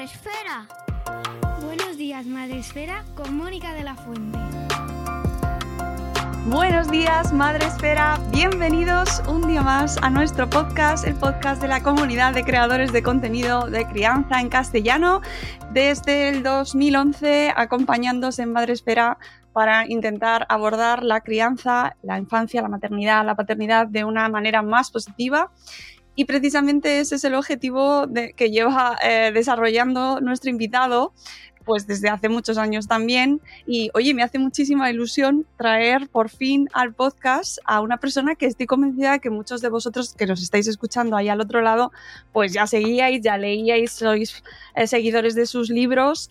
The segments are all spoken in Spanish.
Días, Madre Esfera. Buenos días, Madre Esfera, con Mónica de la Fuente. Buenos días, Madre Esfera. Bienvenidos un día más a nuestro podcast, el podcast de la comunidad de creadores de contenido de crianza en castellano, desde el 2011, acompañándose en Madre Esfera para intentar abordar la crianza, la infancia, la maternidad, la paternidad de una manera más positiva. Y precisamente ese es el objetivo de, que lleva eh, desarrollando nuestro invitado, pues desde hace muchos años también. Y oye, me hace muchísima ilusión traer por fin al podcast a una persona que estoy convencida que muchos de vosotros que nos estáis escuchando ahí al otro lado, pues ya seguíais, ya leíais, sois eh, seguidores de sus libros.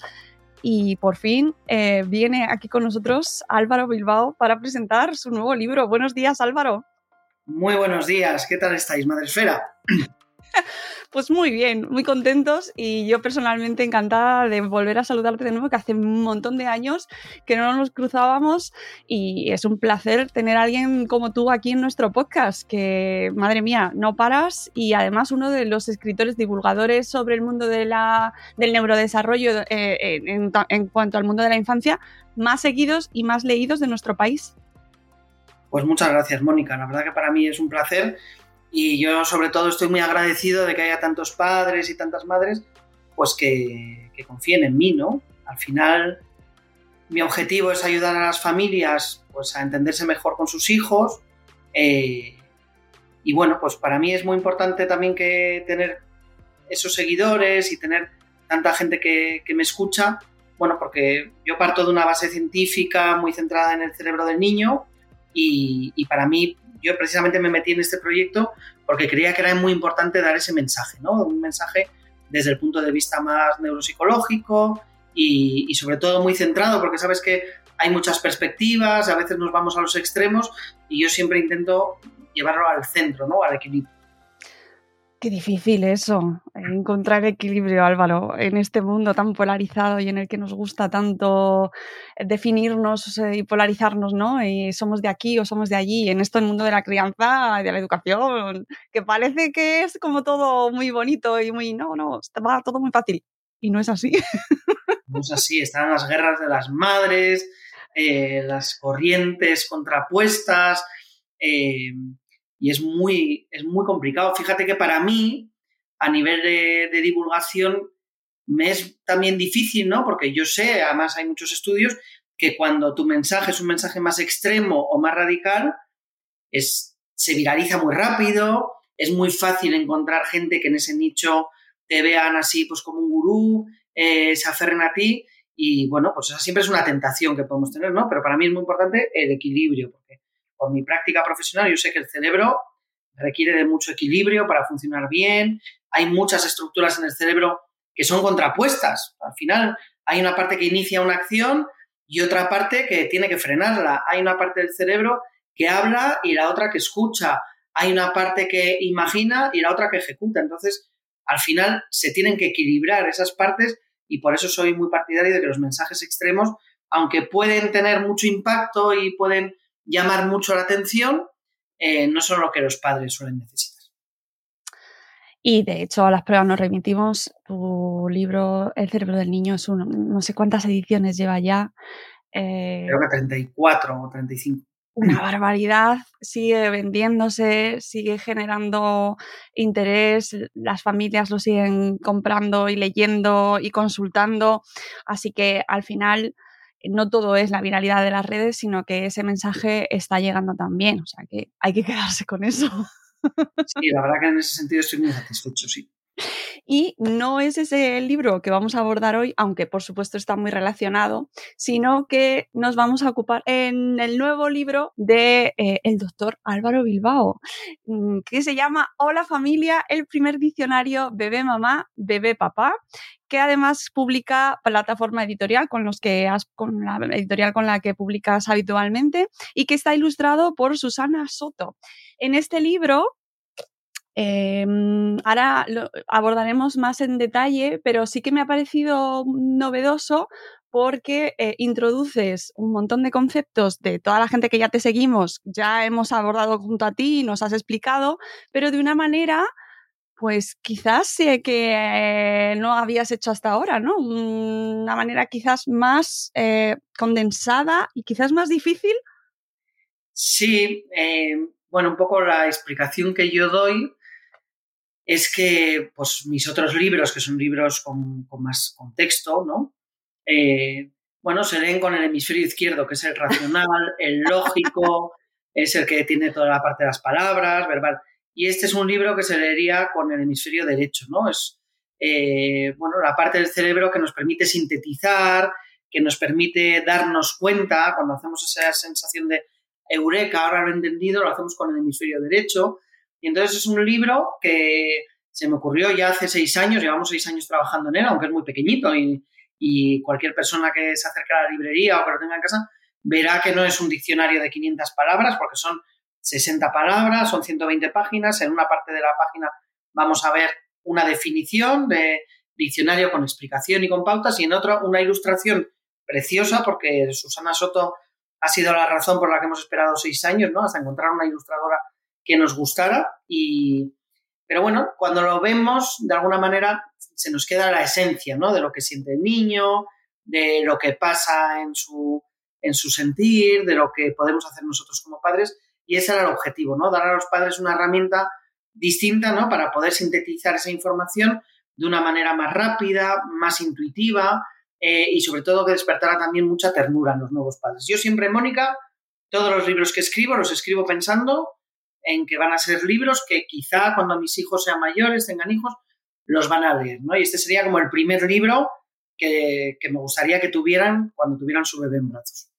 Y por fin eh, viene aquí con nosotros Álvaro Bilbao para presentar su nuevo libro. Buenos días, Álvaro. Muy buenos días, ¿qué tal estáis, Madre Esfera? Pues muy bien, muy contentos y yo personalmente encantada de volver a saludarte de nuevo, que hace un montón de años que no nos cruzábamos y es un placer tener a alguien como tú aquí en nuestro podcast, que madre mía, no paras y además uno de los escritores divulgadores sobre el mundo de la, del neurodesarrollo eh, en cuanto al mundo de la infancia más seguidos y más leídos de nuestro país. Pues muchas gracias, Mónica. La verdad que para mí es un placer y yo sobre todo estoy muy agradecido de que haya tantos padres y tantas madres pues que, confíen en mí, ¿no? Al final mi objetivo es ayudar a las familias pues a entenderse mejor con sus hijos eh, y bueno, pues para mí es muy importante también que tener esos seguidores y tener tanta gente que, que me escucha, bueno, porque yo parto de una base científica muy centrada en el cerebro del niño y, para mí, yo precisamente me metí en este proyecto porque creía que era muy importante dar ese mensaje, ¿no? Un mensaje desde el punto de vista más neuropsicológico y, y sobre todo muy centrado, porque sabes que hay muchas perspectivas, a veces nos vamos a los extremos y yo siempre intento llevarlo al centro, ¿no? Al equilibrio. Qué difícil eso, encontrar equilibrio, Álvaro, en este mundo tan polarizado y en el que nos gusta tanto definirnos y polarizarnos, ¿no? Y somos de aquí o somos de allí, en esto el mundo de la crianza y de la educación, que parece que es como todo muy bonito y muy, no, no, va todo muy fácil. Y no es así. No es así, están las guerras de las madres, eh, las corrientes contrapuestas. Eh, y es muy, es muy complicado. Fíjate que para mí, a nivel de, divulgación, me es también difícil, ¿no? Porque yo sé, además hay muchos estudios, que cuando tu mensaje es un mensaje más extremo o más radical, es, se viraliza muy rápido, es muy fácil encontrar gente que en ese nicho te vean así pues como un gurú, eh, se aferren a ti y bueno, pues esa siempre es una tentación que podemos tener, ¿no? Pero para mí es muy importante el equilibrio, por mi práctica profesional, yo sé que el cerebro requiere de mucho equilibrio para funcionar bien. Hay muchas estructuras en el cerebro que son contrapuestas. Al final hay una parte que inicia una acción y otra parte que tiene que frenarla. Hay una parte del cerebro que habla y la otra que escucha. Hay una parte que imagina y la otra que ejecuta. Entonces, al final se tienen que equilibrar esas partes y por eso soy muy partidario de que los mensajes extremos, aunque pueden tener mucho impacto y pueden llamar mucho la atención, eh, no son lo que los padres suelen necesitar. Y de hecho, a las pruebas nos remitimos. Tu libro, El cerebro del niño, es uno, no sé cuántas ediciones lleva ya. Eh, Creo que 34 o 35. Una barbaridad, sigue vendiéndose, sigue generando interés, las familias lo siguen comprando y leyendo y consultando, así que al final no todo es la viralidad de las redes, sino que ese mensaje está llegando también. O sea que hay que quedarse con eso. Sí, la verdad que en ese sentido estoy muy satisfecho, sí. Y no es ese el libro que vamos a abordar hoy, aunque por supuesto está muy relacionado, sino que nos vamos a ocupar en el nuevo libro de eh, doctor Álvaro Bilbao, mm, que se llama Hola familia, el primer diccionario bebé mamá, bebé papá, que además publica plataforma editorial con los que con la editorial con la que publicas habitualmente y que está ilustrado por Susana Soto. En este libro Em, ahora lo abordaremos más en detalle, pero sí que me ha parecido novedoso porque eh, introduces un montón de conceptos de toda la gente que ya te seguimos, ya hemos abordado junto a ti, nos has explicado, pero de una manera, pues quizás sé que no habías hecho hasta ahora, ¿no? Una manera quizás más eh, condensada y quizás más difícil. Sí, eh, bueno, un poco la explicación que yo doy es que pues, mis otros libros, que son libros con, más contexto, ¿no? Eh, bueno, se leen con el hemisferio izquierdo, que es el racional, el lógico, es el que tiene toda la parte de las palabras, verbal. Y este es un libro que se leería con el hemisferio derecho, ¿no? Es, eh, bueno, la parte del cerebro que nos permite sintetizar, que nos permite darnos cuenta, cuando hacemos esa sensación de eureka, ahora lo he entendido, lo hacemos con el hemisferio derecho, y entonces es un libro que se me ocurrió ya hace seis años, llevamos seis años trabajando en él, aunque es muy pequeñito y, cualquier persona que se acerque a la librería o que lo tenga en casa verá que no es un diccionario de 500 palabras porque son 60 palabras, son 120 páginas. En una parte de la página vamos a ver una definición de diccionario con explicación y con pautas y en otra una ilustración preciosa porque Susana Soto ha sido la razón por la que hemos esperado seis años, ¿no? Hasta encontrar una ilustradora que nos gustara y... Pero bueno, cuando lo vemos, de alguna manera se nos queda la esencia, ¿no? De lo que siente el niño, de lo que pasa en su, en su sentir, de lo que podemos hacer nosotros como padres. Y ese era el objetivo, ¿no? Dar a los padres una herramienta distinta, ¿no? Para poder sintetizar esa información de una manera más rápida, más intuitiva eh, y sobre todo que despertara también mucha ternura en los nuevos padres. Yo siempre, Mónica, todos los libros que escribo los escribo pensando en que van a ser libros que quizá cuando mis hijos sean mayores, tengan hijos, los van a leer, ¿no? Y este sería como el primer libro que, me gustaría que tuvieran cuando tuvieran su bebé en brazos.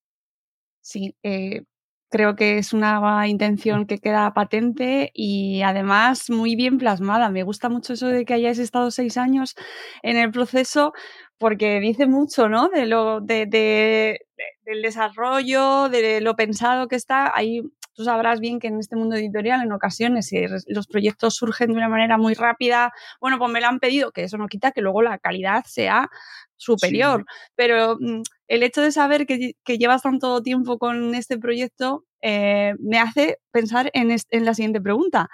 Sí, eh, creo que es una intención que queda patente y además muy bien plasmada. Me gusta mucho eso de que hayáis estado seis años en el proceso porque dice mucho, ¿no? De lo, de, del desarrollo, de lo pensado que está. Ahí tú sabrás bien que en este mundo editorial en ocasiones los proyectos surgen de una manera muy rápida. Bueno, pues me lo han pedido, que eso no quita que luego la calidad sea superior. Pero mm, el hecho de saber que, llevas tanto tiempo con este proyecto eh, me hace pensar en, la siguiente pregunta.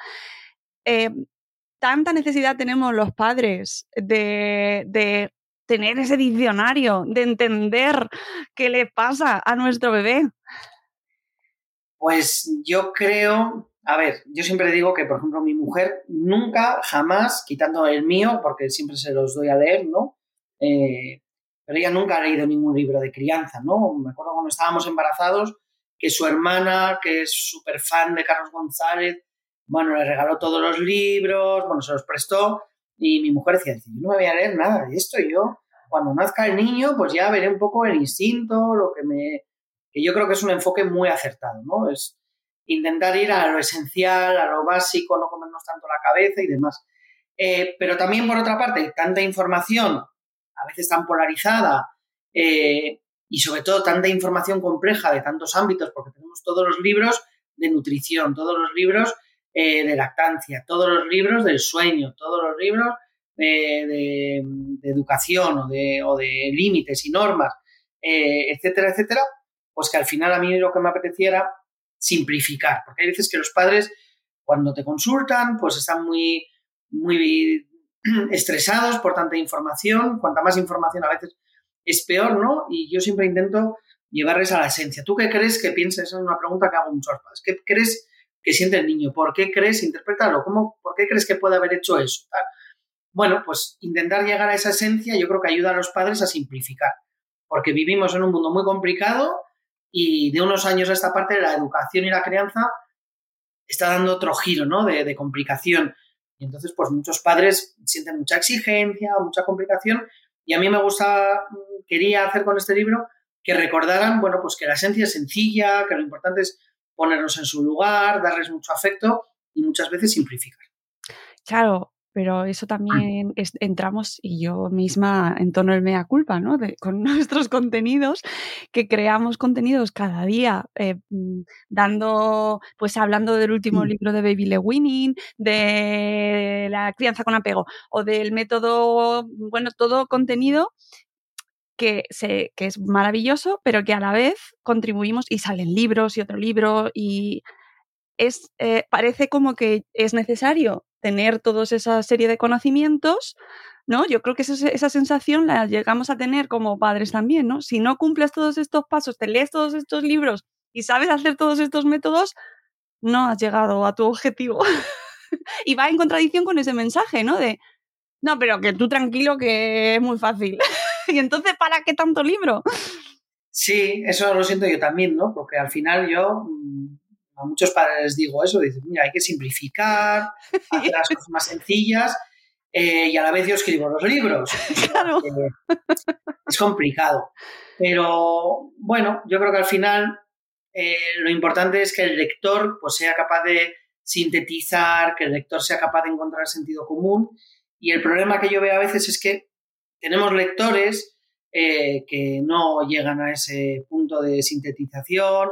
Eh, ¿Tanta necesidad tenemos los padres de, de tener ese diccionario, de entender qué le pasa a nuestro bebé? Pues yo creo, a ver, yo siempre digo que, por ejemplo, mi mujer nunca, jamás, quitando el mío, porque siempre se los doy a leer, ¿no? Eh, pero ella nunca ha leído ningún libro de crianza, ¿no? Me acuerdo cuando estábamos embarazados que su hermana, que es súper fan de Carlos González, bueno, le regaló todos los libros, bueno, se los prestó y mi mujer decía, yo no me voy a leer nada de esto, yo cuando nazca el niño, pues ya veré un poco el instinto, lo que me... que yo creo que es un enfoque muy acertado, ¿no? Es intentar ir a lo esencial, a lo básico, no comernos tanto la cabeza y demás. Eh, pero también, por otra parte, tanta información a veces tan polarizada eh, y sobre todo tanta información compleja de tantos ámbitos, porque tenemos todos los libros de nutrición, todos los libros eh, de lactancia, todos los libros del sueño, todos los libros de, educación o de, o de, límites y normas, etcétera, etcétera, pues que al final a mí lo que me apeteciera simplificar, porque hay veces que los padres cuando te consultan pues están muy, muy estresados por tanta información, cuanta más información a veces es peor, ¿no? Y yo siempre intento llevarles a la esencia. ¿Tú qué crees que piensas? Esa es una pregunta que hago muchos padres. ¿Qué crees que siente el niño? ¿Por qué crees? Interprétalo. ¿Cómo, ¿Por qué crees que puede haber hecho eso? Bueno, pues intentar llegar a esa esencia yo creo que ayuda a los padres a simplificar, porque vivimos en un mundo muy complicado y de unos años a esta parte la educación y la crianza está dando otro giro, ¿no? De, de complicación Y entonces, pues muchos padres sienten mucha exigencia, mucha complicación. Y a mí me gusta, quería hacer con este libro que recordaran, bueno, pues que la esencia es sencilla, que lo importante es ponernos en su lugar, darles mucho afecto y muchas veces simplificar. Claro, pero eso también entramos, y yo misma en tono el mea culpa, ¿no? con nuestros contenidos, que creamos contenidos cada día, eh, mm, dando, pues hablando del último mm. libro de Baby Le Winning, de la crianza con apego, o del método, bueno, todo contenido que, se, que es maravilloso, pero que a la vez contribuimos y salen libros y otro libro y es, eh, parece como que es necesario tener toda esa serie de conocimientos, ¿no? Yo creo que esa, sensación la llegamos a tener como padres también, ¿no? Si no cumples todos estos pasos, te lees todos estos libros y sabes hacer todos estos métodos, no has llegado a tu objetivo. y va en contradicción con ese mensaje, ¿no? De, no, pero que tú tranquilo que es muy fácil. y entonces, ¿para qué tanto libro? Sí, eso lo siento yo también, ¿no? Porque al final yo mm, a muchos padres les digo eso, dicen, mira, hay que simplificar, hacer las cosas más sencillas eh, y a la vez yo escribo los libros. Claro. es complicado. Pero bueno, yo creo que al final eh, lo importante es que el lector pues, sea capaz de sintetizar, que el lector sea capaz de encontrar sentido común. Y el problema que yo veo a veces es que tenemos lectores eh, que no llegan a ese punto de sintetización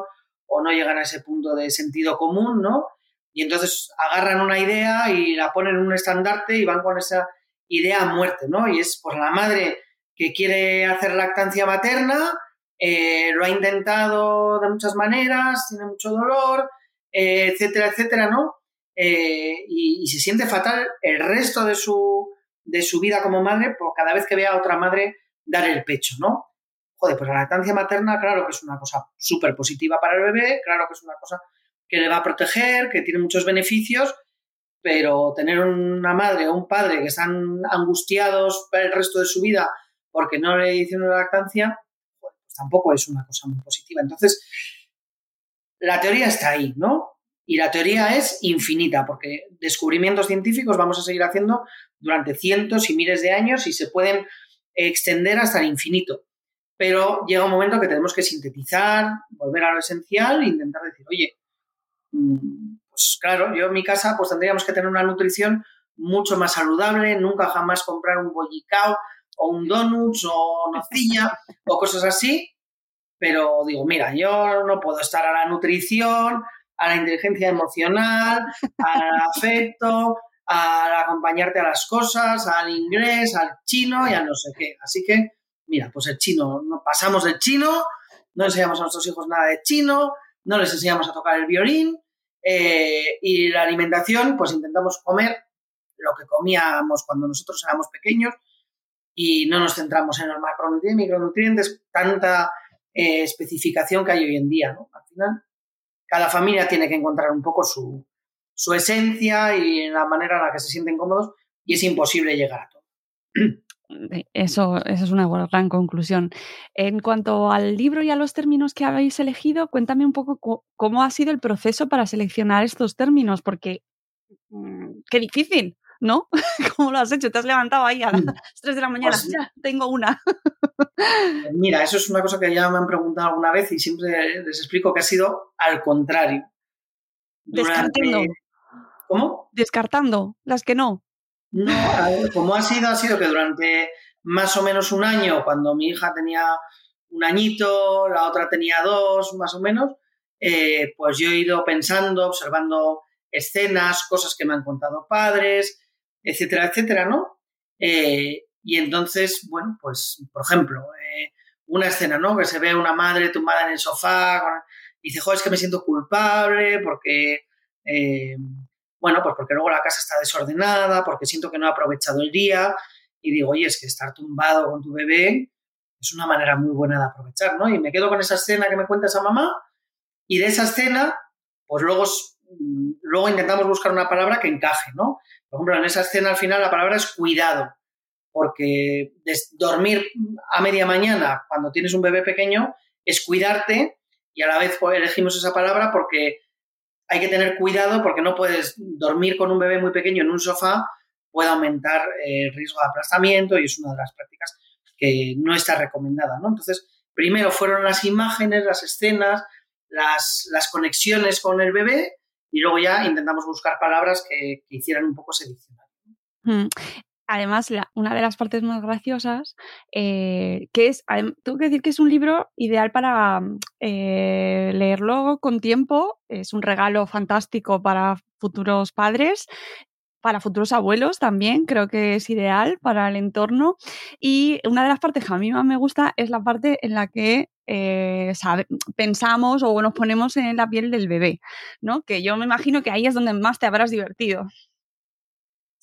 o no llegan a ese punto de sentido común, ¿no? Y entonces agarran una idea y la ponen en un estandarte y van con esa idea a muerte, ¿no? Y es pues la madre que quiere hacer lactancia materna, eh, lo ha intentado de muchas maneras, tiene mucho dolor, eh, etcétera, etcétera, ¿no? Eh, y, se siente fatal el resto de su, de su vida como madre por cada vez que vea a otra madre dar el pecho, ¿no? Joder, pues la lactancia materna, claro que es una cosa súper positiva para el bebé, claro que es una cosa que le va a proteger, que tiene muchos beneficios, pero tener una madre o un padre que están angustiados para el resto de su vida porque no le hicieron la lactancia, pues tampoco es una cosa muy positiva. Entonces, la teoría está ahí, ¿no? Y la teoría es infinita, porque descubrimientos científicos vamos a seguir haciendo durante cientos y miles de años y se pueden extender hasta el infinito pero llega un momento que tenemos que sintetizar, volver a lo esencial e intentar decir, oye, mm, pues claro, yo en mi casa pues tendríamos que tener una nutrición mucho más saludable, nunca jamás comprar un bollicao o un donuts o nocilla o cosas así, pero digo, mira, yo no puedo estar a la nutrición, a la inteligencia emocional, al afecto, al acompañarte a las cosas, al inglés, al chino y a no sé qué. Así que mira, pues el chino, no pasamos del chino, no enseñamos a nuestros hijos nada de chino, no les enseñamos a tocar el violín eh, y la alimentación, pues intentamos comer lo que comíamos cuando nosotros éramos pequeños y no nos centramos en los macronutrientes, micronutrientes, tanta eh, especificación que hay hoy en día. Al final, cada familia tiene que encontrar un poco su, su esencia y la manera en la que se sienten cómodos y es imposible llegar a todo. Eh, eso, eso es una gran conclusión. En cuanto al libro y a los términos que habéis elegido, cuéntame un poco cómo ha sido el proceso para seleccionar estos términos, porque mm, qué difícil, ¿no? ¿Cómo lo has hecho? Te has levantado ahí a las 3 de la mañana, pues ya, tengo una. Eh, mira, eso es una cosa que ya me han preguntado alguna vez y siempre les explico que ha sido al contrario. Descartando. ¿Cómo? Descartando, las que no. No, como ha sido, ha sido que durante más o menos un año, cuando mi hija tenía un añito, la otra tenía dos, más o menos, eh, pues yo he ido pensando, observando escenas, cosas que me han contado padres, etcétera, etcétera, ¿no? Eh, y entonces, bueno, pues, por ejemplo, eh, una escena, ¿no? Que se ve una madre tumbada en el sofá, y dice, joder, es que me siento culpable porque bueno, pues porque luego la casa está desordenada, porque siento que no he aprovechado el día y digo, oye, es que estar tumbado con tu bebé es una manera muy buena de aprovechar, ¿no? Y me quedo con esa escena que me cuenta esa mamá y de esa escena, pues luego, mm, luego intentamos buscar una palabra que encaje, ¿no? Por ejemplo, en esa escena al final la palabra es cuidado, porque dormir a media mañana cuando tienes un bebé pequeño es cuidarte y a la vez pues, elegimos esa palabra porque hay que tener cuidado porque no puedes dormir con un bebé muy pequeño en un sofá, puede aumentar el riesgo de aplastamiento y es una de las prácticas que no está recomendada. Entonces, primero fueron las imágenes, las escenas, las, las conexiones con el bebé y luego ya intentamos buscar palabras que, hicieran un poco ese diccionario. Mm. Además, una de las partes más graciosas, eh, que es, tengo que decir que es un libro ideal para eh, leerlo con tiempo, es un regalo fantástico para futuros padres, para futuros abuelos también, creo que es ideal para el entorno. Y una de las partes que a mí más me gusta es la parte en la que eh, pensamos o nos ponemos en la piel del bebé, ¿no? Que yo me imagino que ahí es donde más te habrás divertido.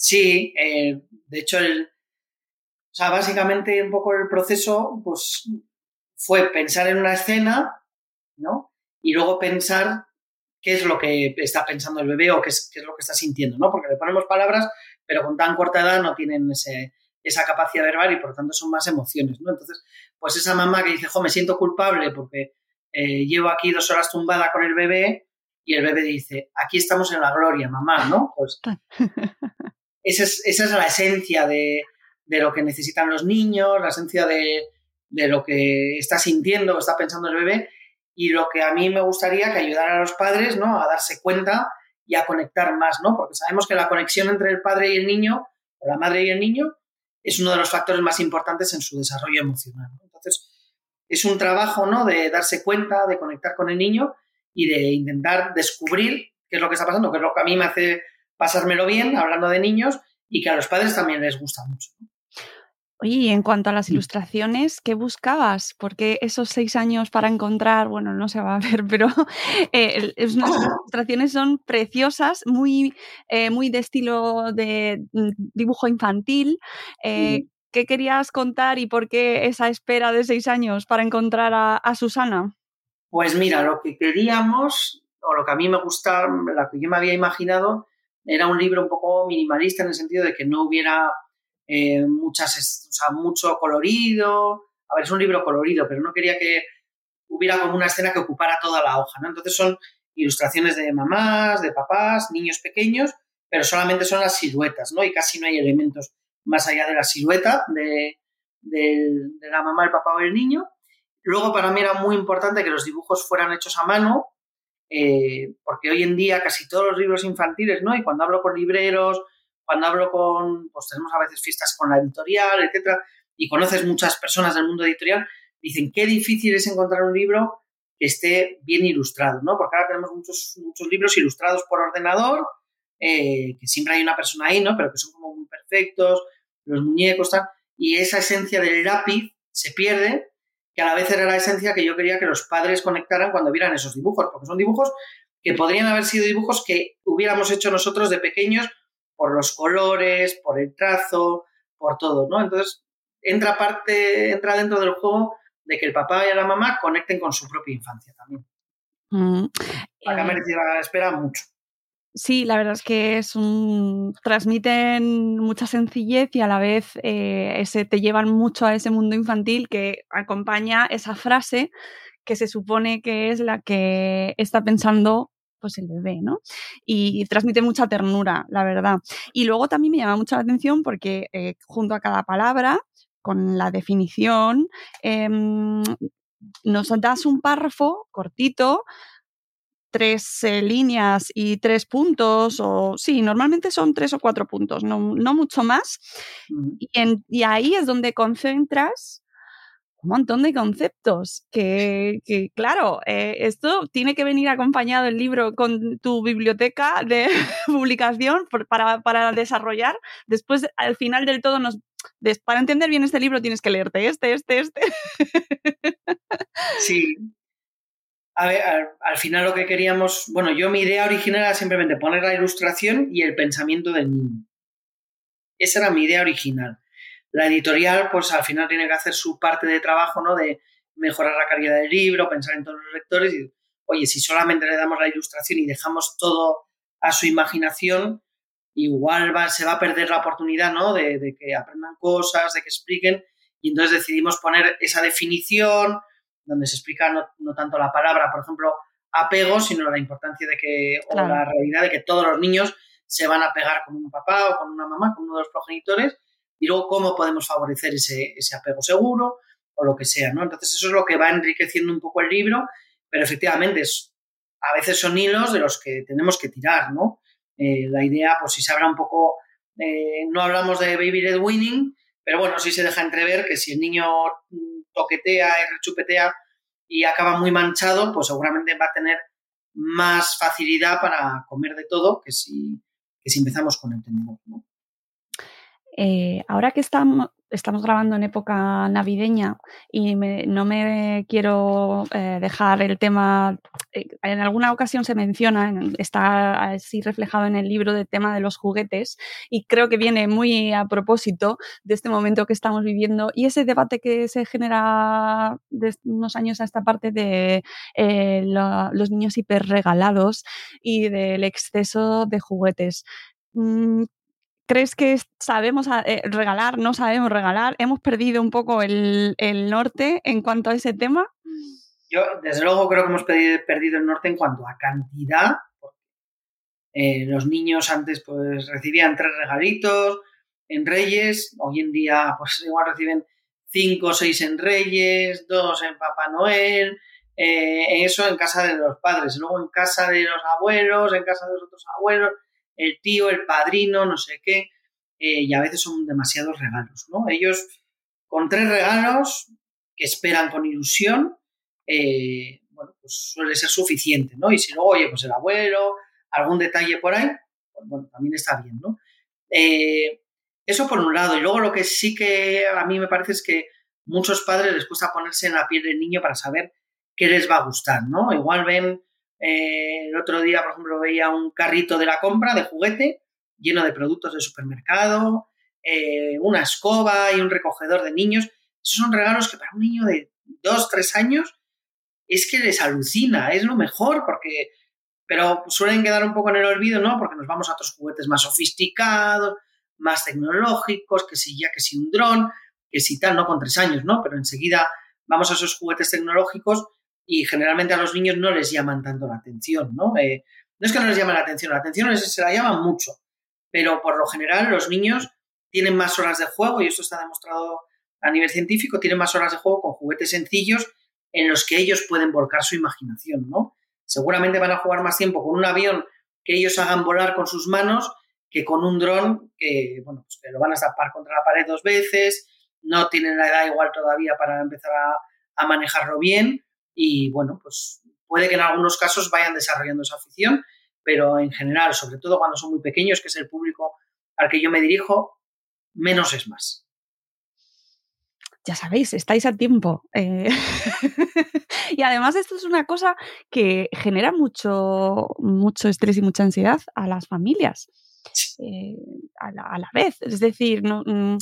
Sí, eh, de hecho, el, o sea, básicamente un poco el proceso, pues, fue pensar en una escena, ¿no? Y luego pensar qué es lo que está pensando el bebé o qué es, qué es lo que está sintiendo, ¿no? Porque le ponemos palabras, pero con tan corta edad no tienen ese, esa capacidad verbal y por lo tanto son más emociones, ¿no? Entonces, pues esa mamá que dice, jo, me siento culpable porque eh, llevo aquí dos horas tumbada con el bebé y el bebé dice, aquí estamos en la gloria, mamá, ¿no? Pues esa es, la esencia de, lo que necesitan los niños, la esencia de, lo que está sintiendo o está pensando el bebé y lo que a mí me gustaría que ayudara a los padres ¿no? a darse cuenta y a conectar más, ¿no? porque sabemos que la conexión entre el padre y el niño, o la madre y el niño, es uno de los factores más importantes en su desarrollo emocional. Entonces, es un trabajo ¿no? de darse cuenta, de conectar con el niño y de intentar descubrir qué es lo que está pasando, que es lo que a mí me hace pasármelo bien hablando de niños y que a los padres también les gusta mucho. Oye, y en cuanto a las ilustraciones, ¿qué buscabas? Porque esos seis años para encontrar, bueno, no se va a ver, pero eh, las ilustraciones son preciosas, muy, eh, muy de estilo de mm, dibujo infantil. Eh, ¿Qué querías contar y por qué esa espera de seis años para encontrar a, Susana? Pues mira, lo que queríamos, o lo que a mí me gustaba, lo que yo me había imaginado, era un libro un poco minimalista en el sentido de que no hubiera eh, muchas, mucho colorido. A ver, es un libro colorido, pero no quería que hubiera como una escena que ocupara toda la hoja, ¿no? Entonces son ilustraciones de mamás, de papás, niños pequeños, pero solamente son las siluetas, ¿no? Y casi no hay elementos más allá de la silueta de, la mamá, el papá o el niño. Luego para mí era muy importante que los dibujos fueran hechos a mano, eh, porque hoy en día casi todos los libros infantiles, ¿no? Y cuando hablo con libreros, cuando hablo con, pues tenemos a veces fiestas con la editorial, etcétera, y conoces muchas personas del mundo editorial, dicen qué difícil es encontrar un libro que esté bien ilustrado, ¿no? Porque ahora tenemos muchos, muchos libros ilustrados por ordenador, eh, que siempre hay una persona ahí, ¿no? Pero que son como muy perfectos, los muñecos, tal, y esa esencia del lápiz se pierde que a la vez era la esencia que yo quería que los padres conectaran cuando vieran esos dibujos, porque son dibujos que podrían haber sido dibujos que hubiéramos hecho nosotros de pequeños por los colores, por el trazo, por todo, ¿no? Entonces, entra parte, entra dentro del juego de que el papá y la mamá conecten con su propia infancia también. Mm, Acá eh, la espera mucho. Sí, la verdad es que es un, transmiten mucha sencillez y a la vez eh, ese, te llevan mucho a ese mundo infantil que acompaña esa frase que se supone que es la que está pensando pues el bebé, ¿no? Y, transmite mucha ternura, la verdad. Y luego también me llama mucho la atención porque eh, junto a cada palabra, con la definición, em, nos das un párrafo cortito tres eh, líneas y tres puntos, o sí, normalmente son tres o cuatro puntos, no, mucho más. Y, ahí es donde concentras un montón de conceptos que, claro, eh, esto tiene que venir acompañado el libro con tu biblioteca de publicación para, para, desarrollar. Después, al final del todo, nos, para entender bien este libro tienes que leerte este, este, este. Sí, a ver, al, final lo que queríamos, bueno, yo mi idea original era simplemente poner la ilustración y el pensamiento del niño. Esa era mi idea original. La editorial, pues al final tiene que hacer su parte de trabajo, ¿no? De mejorar la calidad del libro, pensar en todos los lectores y, oye, si solamente le damos la ilustración y dejamos todo a su imaginación, igual se va a perder la oportunidad, ¿no? De que aprendan cosas, de que expliquen. Y entonces decidimos poner esa definición, donde se explica no, tanto la palabra, por ejemplo, apego, sino la importancia de que, o la realidad de que todos los niños se van a pegar con un papá o con una mamá, con uno de los progenitores, y luego cómo podemos favorecer ese, ese apego seguro o lo que sea, ¿no? Entonces eso es lo que va enriqueciendo un poco el libro, pero efectivamente es, a veces son hilos de los que tenemos que tirar, ¿no? Eh, la idea, pues si se habla un poco, eh, no hablamos de baby led winning, pero bueno, sí se deja entrever que si el niño toquetea y rechupetea y acaba muy manchado, pues seguramente va a tener más facilidad para comer de todo que si, que si empezamos con el tenedor. ¿no? Eh, ahora que estamos, estamos grabando en época navideña y no me quiero eh, dejar el tema, eh, en alguna ocasión se menciona, está así reflejado en el libro del tema de los juguetes y creo que viene muy a propósito de este momento que estamos viviendo y ese debate que se genera de unos años a esta parte de los niños hiperregalados y del exceso de juguetes. ¿Crees que sabemos eh, regalar, no sabemos regalar? ¿Hemos perdido un poco el, norte en cuanto a ese tema? Yo, desde luego, creo que hemos perdido el norte en cuanto a cantidad. Eh, los niños antes pues recibían tres regalitos en Reyes, hoy en día pues igual reciben cinco o seis en Reyes, dos en Papá Noel, eh, eso en casa de los padres, luego en casa de los abuelos, en casa de los otros abuelos el tío, el padrino, no sé qué, eh, y a veces son demasiados regalos, ¿no? Ellos con tres regalos que esperan con ilusión, eh, bueno, pues suele ser suficiente, ¿no? Y si luego, oye, pues el abuelo, algún detalle por ahí, pues bueno, también está bien, ¿no? Eh, eso por un lado. Y luego lo que sí que a mí me parece es que muchos padres les cuesta ponerse en la piel del niño para saber qué les va a gustar, ¿no? Igual ven eh, el otro día, por ejemplo, veía un carrito de la compra de juguete lleno de productos de supermercado, eh, una escoba y un recogedor de niños. Esos son regalos que para un niño de 2, 3 años es que les alucina, es lo mejor, porque. Pero suelen quedar un poco en el olvido, ¿no? Porque nos vamos a otros juguetes más sofisticados, más tecnológicos, que si ya que si un dron, que si tal, no con tres años, ¿no? Pero enseguida vamos a esos juguetes tecnológicos y generalmente a los niños no les llaman tanto la atención, ¿no? Eh, no es que no les llamen la atención, la atención se la llama mucho, pero por lo general los niños tienen más horas de juego y esto está demostrado a nivel científico, tienen más horas de juego con juguetes sencillos en los que ellos pueden volcar su imaginación, ¿no? Seguramente van a jugar más tiempo con un avión que ellos hagan volar con sus manos que con un dron que, bueno, pues lo van a zapar contra la pared dos veces, no tienen la edad igual todavía para empezar a manejarlo bien y bueno, pues puede que en algunos casos vayan desarrollando esa afición, pero en general, sobre todo cuando son muy pequeños, que es el público al que yo me dirijo, menos es más. Ya sabéis, estáis a tiempo. Eh, y además esto es una cosa que genera mucho, mucho estrés y mucha ansiedad a las familias. Eh, a, la, a, la, vez. Es decir, no, mm,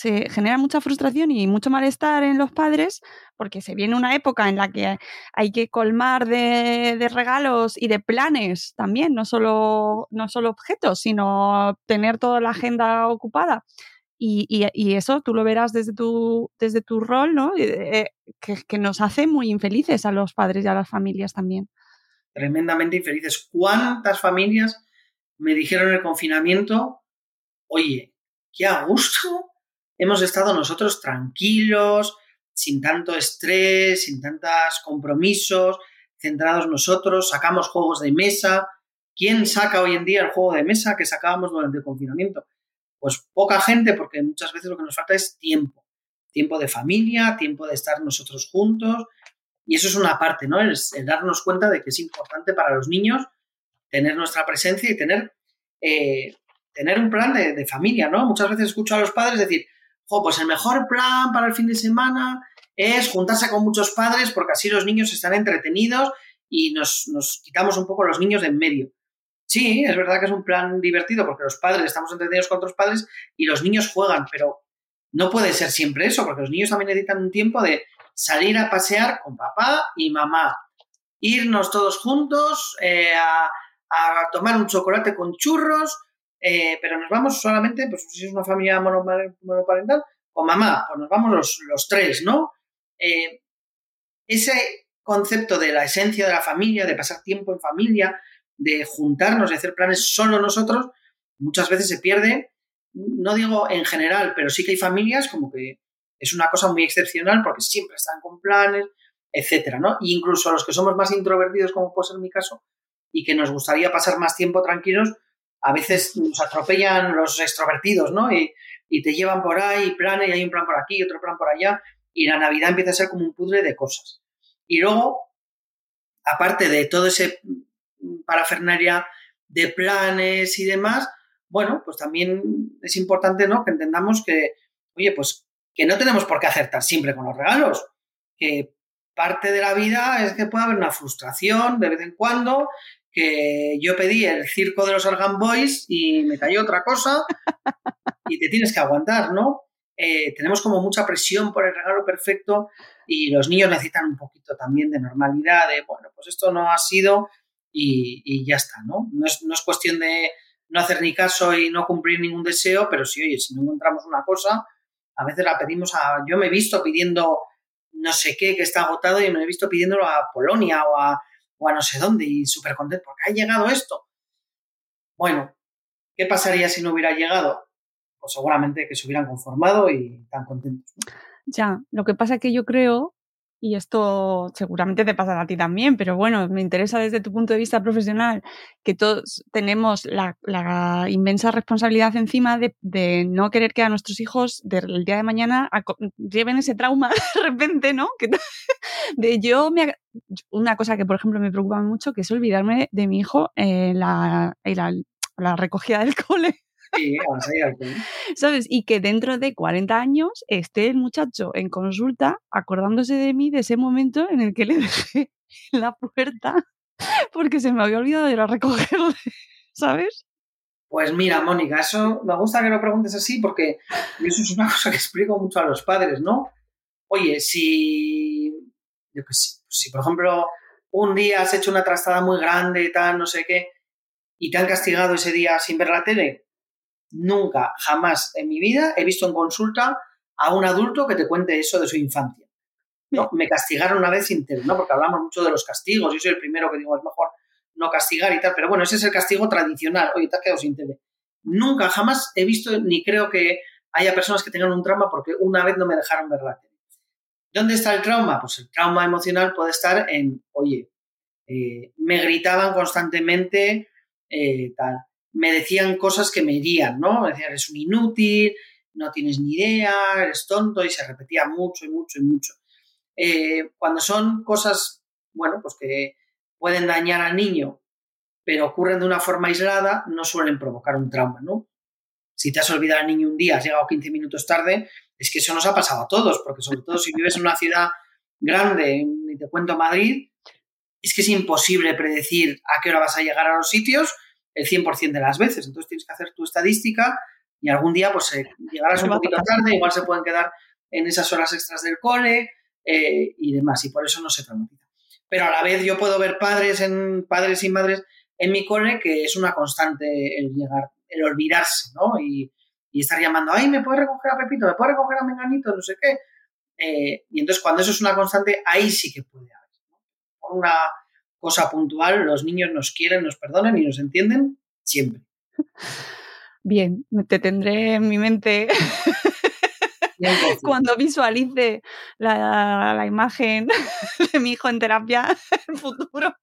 se genera mucha frustración y mucho malestar en los padres porque se viene una época en la que hay que colmar de, regalos y de planes también, no solo, no solo objetos, sino tener toda la agenda ocupada. Y, eso tú lo verás desde tu, desde tu rol, ¿no? Eh, que, que nos hace muy infelices a los padres y a las familias también. Tremendamente infelices. ¿Cuántas familias me dijeron en el confinamiento, oye, qué a gusto hemos estado nosotros tranquilos, sin tanto estrés, sin tantos compromisos, centrados nosotros, sacamos juegos de mesa. ¿Quién saca hoy en día el juego de mesa que sacábamos durante el confinamiento? Pues poca gente, porque muchas veces lo que nos falta es tiempo. Tiempo de familia, tiempo de estar nosotros juntos. Y eso es una parte, ¿no? El, darnos cuenta de que es importante para los niños tener nuestra presencia y tener, eh, tener un plan de, de familia, ¿no? Muchas veces escucho a los padres decir, pues el mejor plan para el fin de semana es juntarse con muchos padres porque así los niños están entretenidos y nos, quitamos un poco los niños de en medio. Sí, es verdad que es un plan divertido porque los padres estamos entretenidos con otros padres y los niños juegan, pero no puede ser siempre eso, porque los niños también necesitan un tiempo de salir a pasear con papá y mamá, irnos todos juntos eh, a, a, tomar un chocolate con churros, eh, pero nos vamos solamente, pues si es una familia monoparental, con mamá, pues nos vamos los, tres, ¿no? Eh, ese, concepto de la esencia de la familia, de pasar tiempo en familia, de juntarnos, de hacer planes solo nosotros, muchas veces se pierde, no digo en general, pero sí que hay familias como que es una cosa muy excepcional porque siempre están con planes, etcétera, ¿no? E incluso los que somos más introvertidos, como puede ser mi caso, y que nos gustaría pasar más tiempo tranquilos, a veces nos atropellan los extrovertidos, ¿no? Y, te llevan por ahí, planes, y hay un plan por aquí, otro plan por allá, y la Navidad empieza a ser como un pudre de cosas. Y luego, aparte de todo ese parafernaria de planes y demás, bueno, pues también es importante, ¿no? Que entendamos que, oye, pues que no tenemos por qué acertar siempre con los regalos, que parte de la vida es que puede haber una frustración de vez en cuando, que yo pedí el circo de los Argan Boys y me cayó otra cosa y te tienes que aguantar, ¿no? Eh, tenemos como mucha presión por el regalo perfecto y los niños necesitan un poquito también de normalidad, de, bueno, pues esto no ha sido y, ya está, ¿no? No es, no es, cuestión de no hacer ni caso y no cumplir ningún deseo, pero sí, oye, si no encontramos una cosa, a veces la pedimos a... Yo me he visto pidiendo no sé qué que está agotado y me he visto pidiéndolo a Polonia o a o a no sé dónde y súper contento porque ha llegado esto. Bueno, ¿qué pasaría si no hubiera llegado? Pues seguramente que se hubieran conformado y tan contentos. Ya, lo que pasa es que yo creo y esto seguramente te pasará a ti también, pero bueno, me interesa desde tu punto de vista profesional que todos tenemos la, inmensa responsabilidad encima de, no querer que a nuestros hijos del día de mañana lleven ese trauma de repente, ¿no? Que, de yo me, una cosa que por ejemplo me preocupa mucho que es olvidarme de mi hijo en la, en la recogida del cole. Sí, ¿Sabes? Y que dentro de 40 años esté el muchacho en consulta acordándose de mí de ese momento en el que le dejé la puerta porque se me había olvidado de ir a recogerle, ¿sabes? Pues mira, Mónica, eso me gusta que lo preguntes así porque eso es una cosa que explico mucho a los padres, ¿no? Oye, si, yo que sé, pues si por ejemplo un día has hecho una trastada muy grande, tal, no sé qué, y te han castigado ese día sin ver la tele, Nunca, jamás en mi vida he visto en consulta a un adulto que te cuente eso de su infancia. No, me castigaron una vez sin ¿no? Porque hablamos mucho de los castigos. Yo soy el primero que digo, es mejor no castigar y tal, pero bueno, ese es el castigo tradicional. Oye, te has quedado sin tele. Nunca, jamás he visto, ni creo que haya personas que tengan un trauma porque una vez no me dejaron ver la tele. ¿Dónde está el trauma? Pues el trauma emocional puede estar en, oye, eh, me gritaban constantemente, eh, tal me decían cosas que me herían, ¿no? Me decían, eres un inútil, no tienes ni idea, eres tonto, y se repetía mucho y mucho y mucho. Eh, cuando son cosas, bueno, pues que pueden dañar al niño, pero ocurren de una forma aislada, no suelen provocar un trauma, ¿no? Si te has olvidado al niño un día, has llegado 15 minutos tarde, es que eso nos ha pasado a todos, porque sobre todo si vives en una ciudad grande, y te cuento Madrid, es que es imposible predecir a qué hora vas a llegar a los sitios el 100% de las veces. Entonces tienes que hacer tu estadística y algún día pues eh, llegarás un poquito tarde, igual se pueden quedar en esas horas extras del cole eh, y demás, y por eso no se traumatiza. Pero a la vez yo puedo ver padres, en, padres y madres en mi cole que es una constante el llegar, el olvidarse, ¿no? Y, estar llamando, ay, ¿me puede recoger a Pepito? ¿Me puede recoger a Menganito? No sé qué. Eh, y entonces cuando eso es una constante, ahí sí que puede haber. Por una cosa puntual, los niños nos quieren, nos perdonan y nos entienden siempre. Bien, te tendré en mi mente cuando visualice la, imagen de mi hijo en terapia en futuro.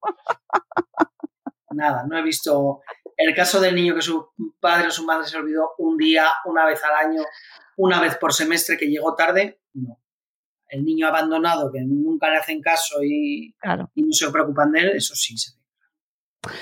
Nada, no he visto el caso del niño que su padre o su madre se olvidó un día, una vez al año, una vez por semestre que llegó tarde, el niño abandonado que nunca le hacen caso y, y no se preocupan de él, eso sí se ve.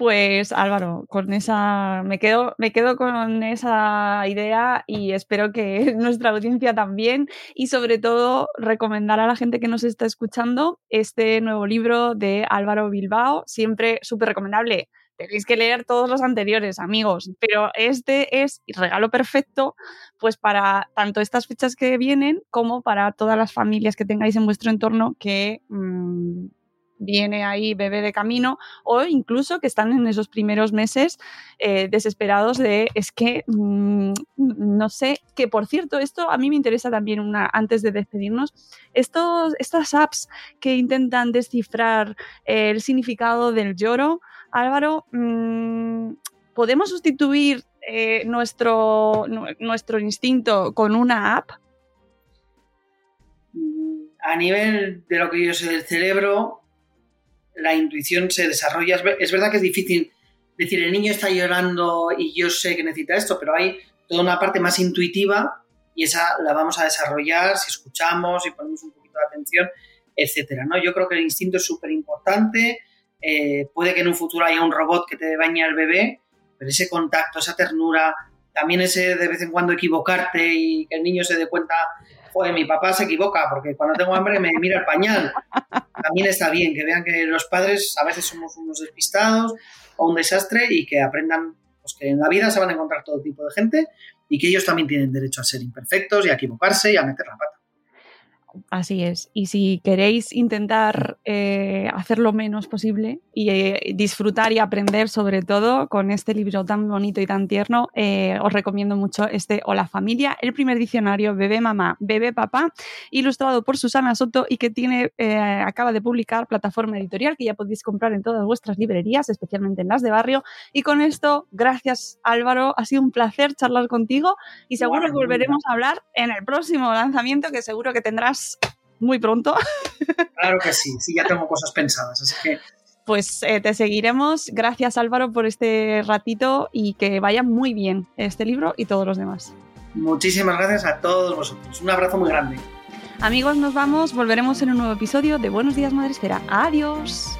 Pues Álvaro, con esa me quedo, me quedo con esa idea y espero que nuestra audiencia también. Y sobre todo recomendar a la gente que nos está escuchando este nuevo libro de Álvaro Bilbao, siempre súper recomendable tenéis que leer todos los anteriores, amigos, pero este es regalo perfecto pues para tanto estas fechas que vienen como para todas las familias que tengáis en vuestro entorno que mm, viene ahí bebé de camino, o incluso que están en esos primeros meses eh, desesperados de, es que, mm, no sé, que por cierto, esto a mí me interesa también una, antes de despedirnos, estos, estas apps que intentan descifrar el significado del lloro, Álvaro, mm, ¿podemos sustituir eh, nuestro, nuestro instinto con una app? A nivel de lo que yo sé del cerebro, la intuición se desarrolla. Es verdad que es difícil decir, el niño está llorando y yo sé que necesita esto, pero hay toda una parte más intuitiva y esa la vamos a desarrollar si escuchamos, si ponemos un poquito de atención, etcétera. ¿no? Yo creo que el instinto es súper importante. Eh, puede que en un futuro haya un robot que te bañe al bebé, pero ese contacto, esa ternura, también ese de vez en cuando equivocarte y que el niño se dé cuenta, joder, mi papá se equivoca porque cuando tengo hambre me mira el pañal. También está bien que vean que los padres a veces somos unos despistados o un desastre y que aprendan pues, que en la vida se van a encontrar todo tipo de gente y que ellos también tienen derecho a ser imperfectos y a equivocarse y a meter la pata. Así es. Y si queréis intentar eh, hacer lo menos posible y eh, disfrutar y aprender sobre todo con este libro tan bonito y tan tierno, eh, os recomiendo mucho este Hola Familia, el primer diccionario Bebé Mamá, Bebé Papá, ilustrado por Susana Soto y que tiene, acaba de publicar plataforma editorial que ya podéis comprar en todas vuestras librerías, especialmente en las de barrio. Y con esto, gracias Álvaro, ha sido un placer charlar contigo y seguro que volveremos a hablar en el próximo lanzamiento que seguro que tendrás muy pronto. Claro que sí, sí, ya tengo cosas pensadas, así que... Pues eh, te seguiremos. Gracias Álvaro por este ratito y que vaya muy bien este libro y todos los demás. Muchísimas gracias a todos vosotros. Un abrazo muy grande. Amigos, nos vamos. Volveremos en un nuevo episodio de Buenos Días Madre Esfera. Adiós.